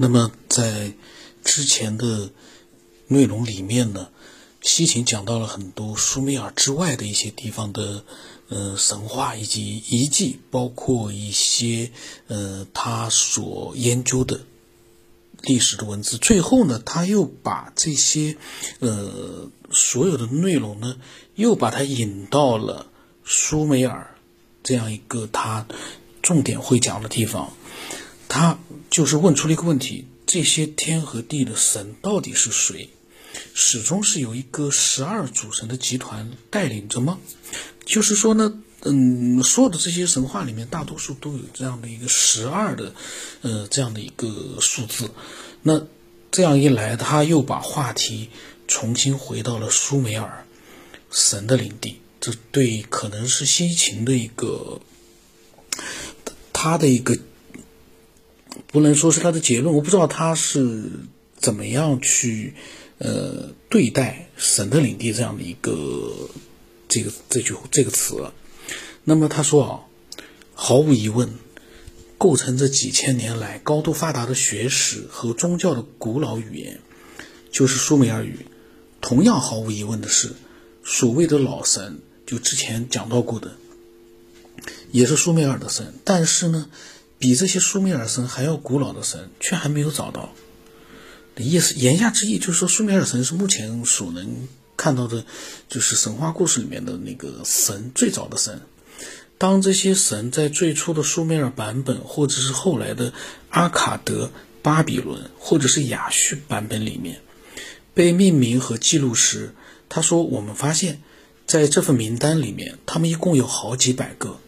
那么在之前的内容里面呢，西秦讲到了很多苏美尔之外的一些地方的呃神话以及遗迹，包括一些呃他所研究的历史的文字。最后呢，他又把这些呃所有的内容呢，又把它引到了苏美尔这样一个他重点会讲的地方。他就是问出了一个问题：这些天和地的神到底是谁？始终是由一个十二主神的集团带领着吗？就是说呢，嗯，所有的这些神话里面，大多数都有这样的一个十二的，呃，这样的一个数字。那这样一来，他又把话题重新回到了苏美尔神的领地。这对可能是西秦的一个他的一个。不能说是他的结论，我不知道他是怎么样去呃对待神的领地这样的一个这个这句这个词。那么他说啊，毫无疑问，构成这几千年来高度发达的学识和宗教的古老语言，就是苏美尔语。同样毫无疑问的是，所谓的老神，就之前讲到过的，也是苏美尔的神，但是呢。比这些苏美尔神还要古老的神，却还没有找到。意思言下之意就是说，苏美尔神是目前所能看到的，就是神话故事里面的那个神最早的神。当这些神在最初的苏美尔版本，或者是后来的阿卡德、巴比伦，或者是亚述版本里面被命名和记录时，他说：“我们发现，在这份名单里面，他们一共有好几百个。”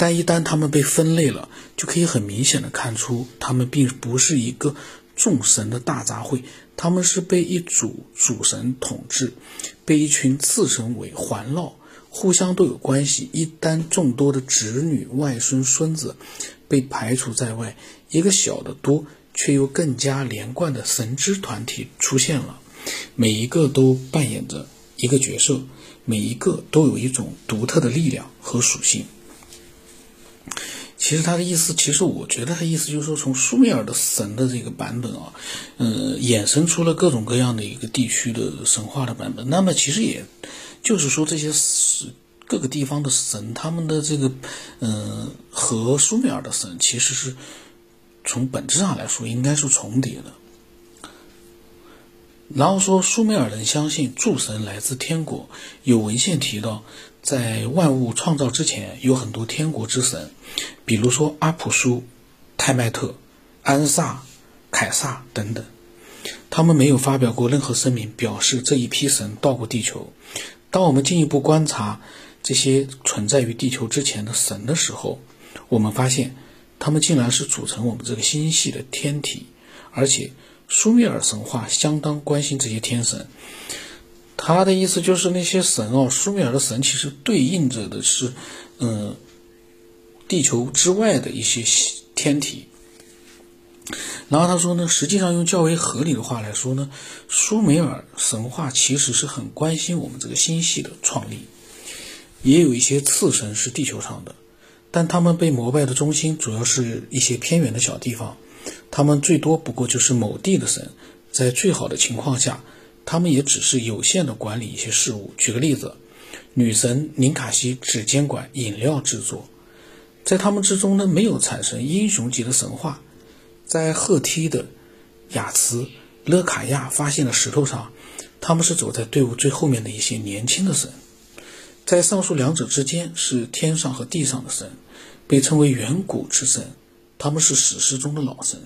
但一旦他们被分类了，就可以很明显的看出，他们并不是一个众神的大杂烩，他们是被一组主神统治，被一群次神为环绕，互相都有关系。一旦众多的侄女、外孙、孙子被排除在外，一个小的多却又更加连贯的神之团体出现了，每一个都扮演着一个角色，每一个都有一种独特的力量和属性。其实他的意思，其实我觉得他意思就是说，从苏美尔的神的这个版本啊，呃，衍生出了各种各样的一个地区的神话的版本。那么其实也就是说，这些是各个地方的神，他们的这个，呃，和苏美尔的神其实是从本质上来说应该是重叠的。然后说，苏美尔人相信诸神来自天国，有文献提到。在万物创造之前，有很多天国之神，比如说阿普苏、泰迈特、安萨、凯撒等等。他们没有发表过任何声明，表示这一批神到过地球。当我们进一步观察这些存在于地球之前的神的时候，我们发现，他们竟然是组成我们这个星系的天体，而且苏美尔神话相当关心这些天神。他的意思就是那些神哦，苏美尔的神其实对应着的是，嗯，地球之外的一些天体。然后他说呢，实际上用较为合理的话来说呢，苏美尔神话其实是很关心我们这个星系的创立。也有一些次神是地球上的，但他们被膜拜的中心主要是一些偏远的小地方，他们最多不过就是某地的神，在最好的情况下。他们也只是有限的管理一些事务。举个例子，女神宁卡西只监管饮料制作，在他们之中呢，没有产生英雄级的神话。在赫梯的雅茨勒卡亚发现的石头上，他们是走在队伍最后面的一些年轻的神。在上述两者之间是天上和地上的神，被称为远古之神，他们是史诗中的老神。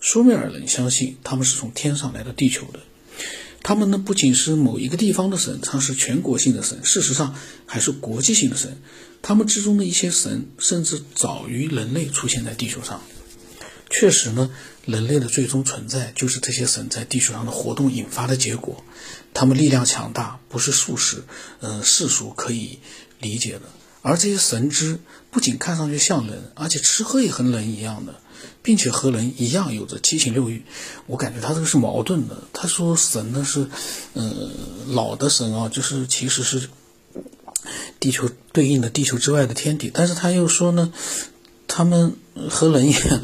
苏美尔人相信他们是从天上来到地球的。他们呢，不仅是某一个地方的神，他是全国性的神，事实上还是国际性的神。他们之中的一些神，甚至早于人类出现在地球上。确实呢，人类的最终存在，就是这些神在地球上的活动引发的结果。他们力量强大，不是术士，呃，世俗可以理解的。而这些神之不仅看上去像人，而且吃喝也和人一样的。并且和人一样有着七情六欲，我感觉他这个是矛盾的。他说神呢是，呃，老的神啊，就是其实是地球对应的地球之外的天体，但是他又说呢，他们和人一样，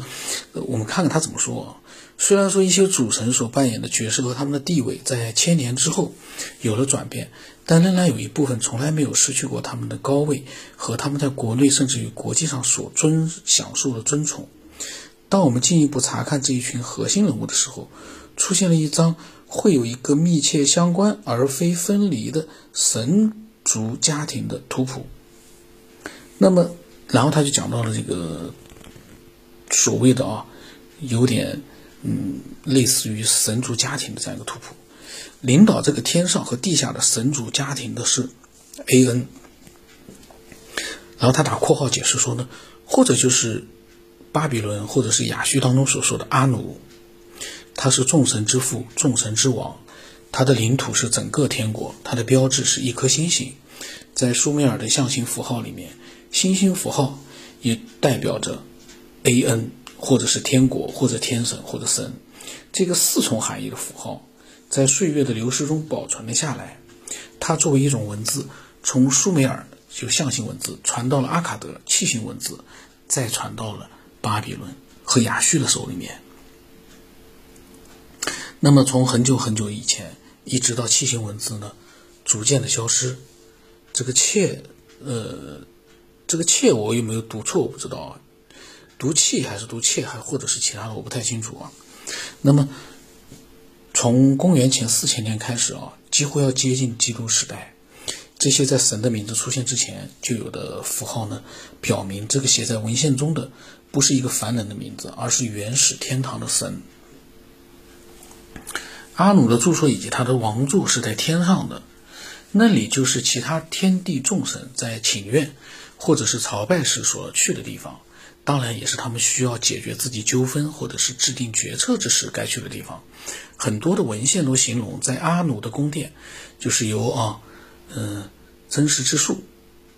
我们看看他怎么说啊。虽然说一些主神所扮演的角色和他们的地位在千年之后有了转变，但仍然有一部分从来没有失去过他们的高位和他们在国内甚至于国际上所尊享受的尊崇。当我们进一步查看这一群核心人物的时候，出现了一张会有一个密切相关而非分离的神族家庭的图谱。那么，然后他就讲到了这个所谓的啊，有点。嗯，类似于神族家庭的这样一个图谱，领导这个天上和地下的神族家庭的是 A N，然后他打括号解释说呢，或者就是巴比伦或者是亚述当中所说的阿努，他是众神之父、众神之王，他的领土是整个天国，他的标志是一颗星星，在苏美尔的象形符号里面，星星符号也代表着 A N。或者是天国，或者天神，或者神，这个四重含义的符号，在岁月的流逝中保存了下来。它作为一种文字，从苏美尔就象形文字传到了阿卡德器形文字，再传到了巴比伦和亚述的手里面。那么从很久很久以前，一直到器形文字呢，逐渐的消失。这个切，呃，这个切我有没有读错？我不知道啊。毒气还是毒气，还或者是其他的，我不太清楚啊。那么，从公元前四千年开始啊，几乎要接近基督时代，这些在神的名字出现之前就有的符号呢，表明这个写在文献中的不是一个凡人的名字，而是原始天堂的神阿努的住所以及他的王座是在天上的，那里就是其他天地众神在请愿或者是朝拜时所去的地方。当然，也是他们需要解决自己纠纷或者是制定决策之时该去的地方。很多的文献都形容，在阿努的宫殿，就是由啊，嗯，真实之树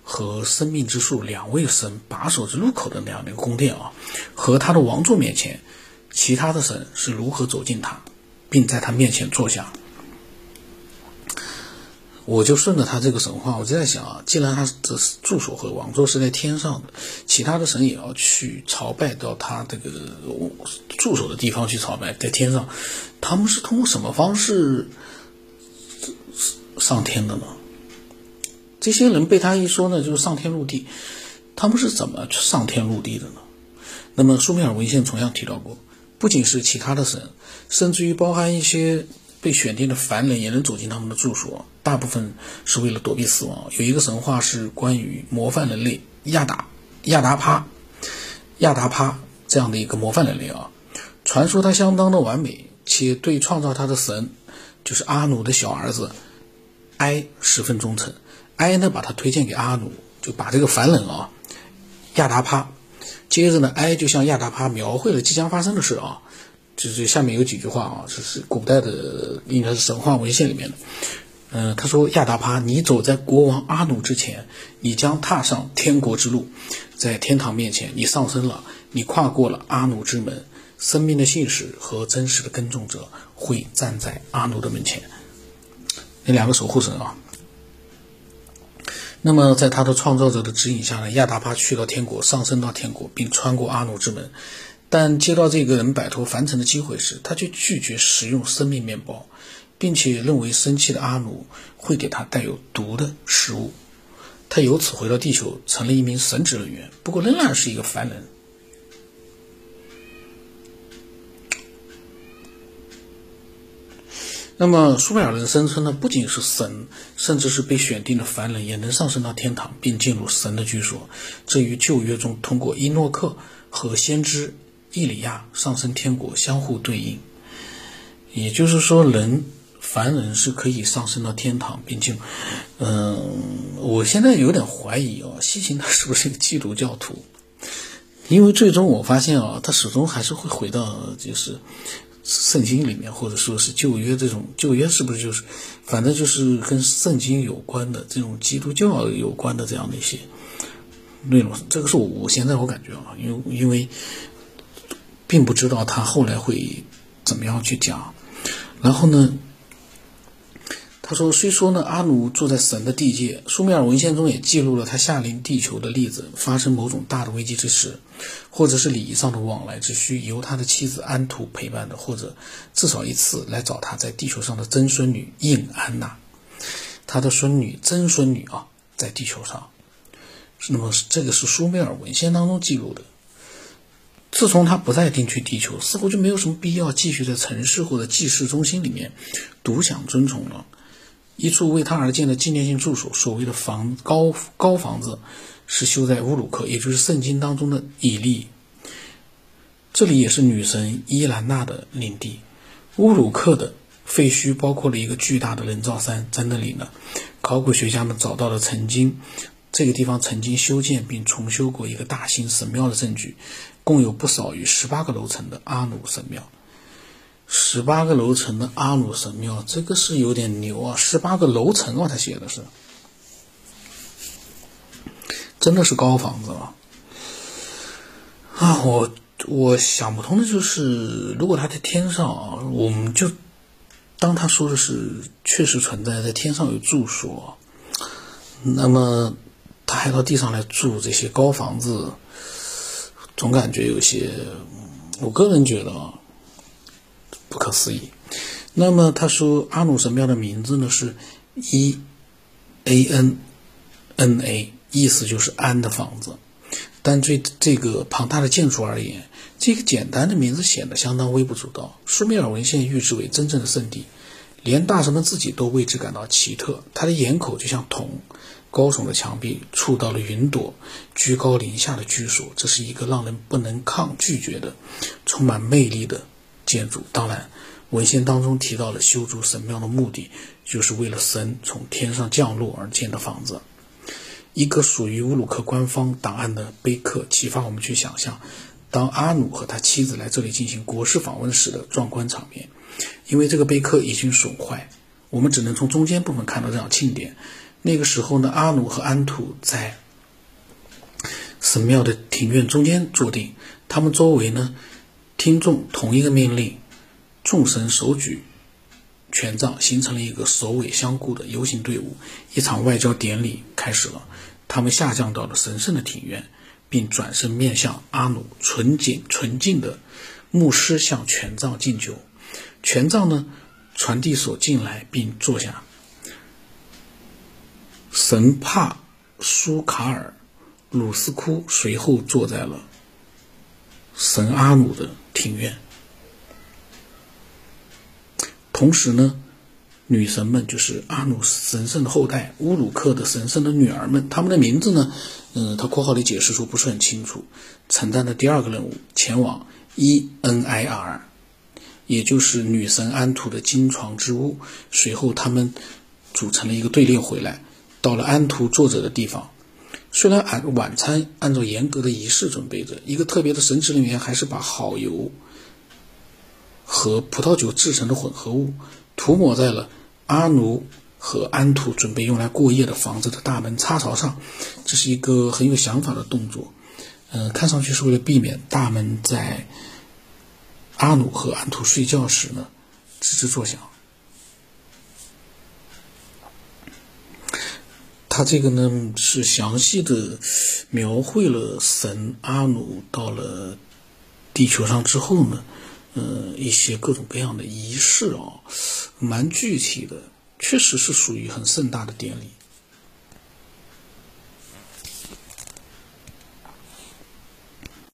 和生命之树两位神把守着入口的那样的一个宫殿啊，和他的王座面前，其他的神是如何走进他，并在他面前坐下。我就顺着他这个神话，我就在想啊，既然他的住所和王座是在天上的，其他的神也要去朝拜到他这个住所的地方去朝拜，在天上，他们是通过什么方式上天的呢？这些人被他一说呢，就是上天入地，他们是怎么上天入地的呢？那么苏美尔文献同样提到过，不仅是其他的神，甚至于包含一些。被选定的凡人也能走进他们的住所，大部分是为了躲避死亡。有一个神话是关于模范人类亚达亚达帕亚达帕这样的一个模范人类啊，传说他相当的完美，且对创造他的神就是阿努的小儿子埃十分忠诚。埃呢把他推荐给阿努，就把这个凡人啊亚达帕，接着呢埃就向亚达帕描绘了即将发生的事啊。就是下面有几句话啊，这是古代的，应该是神话文献里面的。嗯，他说：“亚达帕，你走在国王阿努之前，你将踏上天国之路，在天堂面前，你上升了，你跨过了阿努之门，生命的信使和真实的耕种者会站在阿努的门前，那两个守护神啊。那么，在他的创造者的指引下呢，亚达帕去到天国，上升到天国，并穿过阿努之门。”但接到这个人摆脱凡尘的机会时，他却拒绝食用生命面包，并且认为生气的阿努会给他带有毒的食物。他由此回到地球，成了一名神职人员，不过仍然是一个凡人。那么苏美尔人声称呢，不仅是神，甚至是被选定的凡人也能上升到天堂，并进入神的居所。这与旧约中通过伊诺克和先知。伊里亚上升天国相互对应，也就是说，人凡人是可以上升到天堂，并且，嗯，我现在有点怀疑哦，西秦他是不是一个基督教徒？因为最终我发现啊，他始终还是会回到就是圣经里面，或者说是旧约这种旧约是不是就是，反正就是跟圣经有关的这种基督教有关的这样的一些内容。这个是我我现在我感觉啊，因为因为。并不知道他后来会怎么样去讲，然后呢，他说：“虽说呢，阿努住在神的地界，苏美尔文献中也记录了他下临地球的例子。发生某种大的危机之时，或者是礼仪上的往来之需，由他的妻子安图陪伴的，或者至少一次来找他在地球上的曾孙女印安娜，他的孙女曾孙女啊，在地球上。那么这个是苏美尔文献当中记录的。自从他不再定居地球，似乎就没有什么必要继续在城市或者祭祀中心里面独享尊崇了。”一处为他而建的纪念性住所，所谓的房高高房子，是修在乌鲁克，也就是圣经当中的以利。这里也是女神伊兰娜的领地。乌鲁克的废墟包括了一个巨大的人造山，在那里呢，考古学家们找到了曾经这个地方曾经修建并重修过一个大型神庙的证据，共有不少于十八个楼层的阿努神庙。十八个楼层的阿努神庙，这个是有点牛啊！十八个楼层啊，他写的是，真的是高房子吗？啊，我我想不通的就是，如果他在天上啊，我们就当他说的是确实存在，在天上有住所，那么他还到地上来住这些高房子，总感觉有些，我个人觉得啊。不可思议。那么他说，阿努神庙的名字呢是 E A N N A，意思就是安的房子。但对这个庞大的建筑而言，这个简单的名字显得相当微不足道。苏美尔文献誉之为真正的圣地，连大神们自己都为之感到奇特。它的檐口就像铜，高耸的墙壁触到了云朵，居高临下的居所，这是一个让人不能抗拒绝的、充满魅力的。建筑当然，文献当中提到了修筑神庙的目的，就是为了神从天上降落而建的房子。一个属于乌鲁克官方档案的碑刻，启发我们去想象，当阿努和他妻子来这里进行国事访问时的壮观场面。因为这个碑刻已经损坏，我们只能从中间部分看到这场庆典。那个时候呢，阿努和安土在神庙的庭院中间坐定，他们周围呢。听众同一个命令，众神手举权杖，形成了一个首尾相顾的游行队伍。一场外交典礼开始了。他们下降到了神圣的庭院，并转身面向阿努。纯净纯净的牧师向权杖敬酒，权杖呢传递所进来并坐下。神帕苏卡尔鲁斯库随后坐在了神阿努的。庭院。同时呢，女神们就是阿努神圣的后代乌鲁克的神圣的女儿们，她们的名字呢，嗯，他括号里解释说不是很清楚。承担的第二个任务，前往 E N I R，也就是女神安图的金床之屋。随后，他们组成了一个队列回来，到了安图作者的地方。虽然按晚餐按照严格的仪式准备着，一个特别的神职人员还是把好油和葡萄酒制成的混合物涂抹在了阿努和安图准备用来过夜的房子的大门插槽上。这是一个很有想法的动作，嗯，看上去是为了避免大门在阿努和安图睡觉时呢吱吱作响。他这个呢是详细的描绘了神阿努到了地球上之后呢，呃，一些各种各样的仪式啊，蛮具体的，确实是属于很盛大的典礼。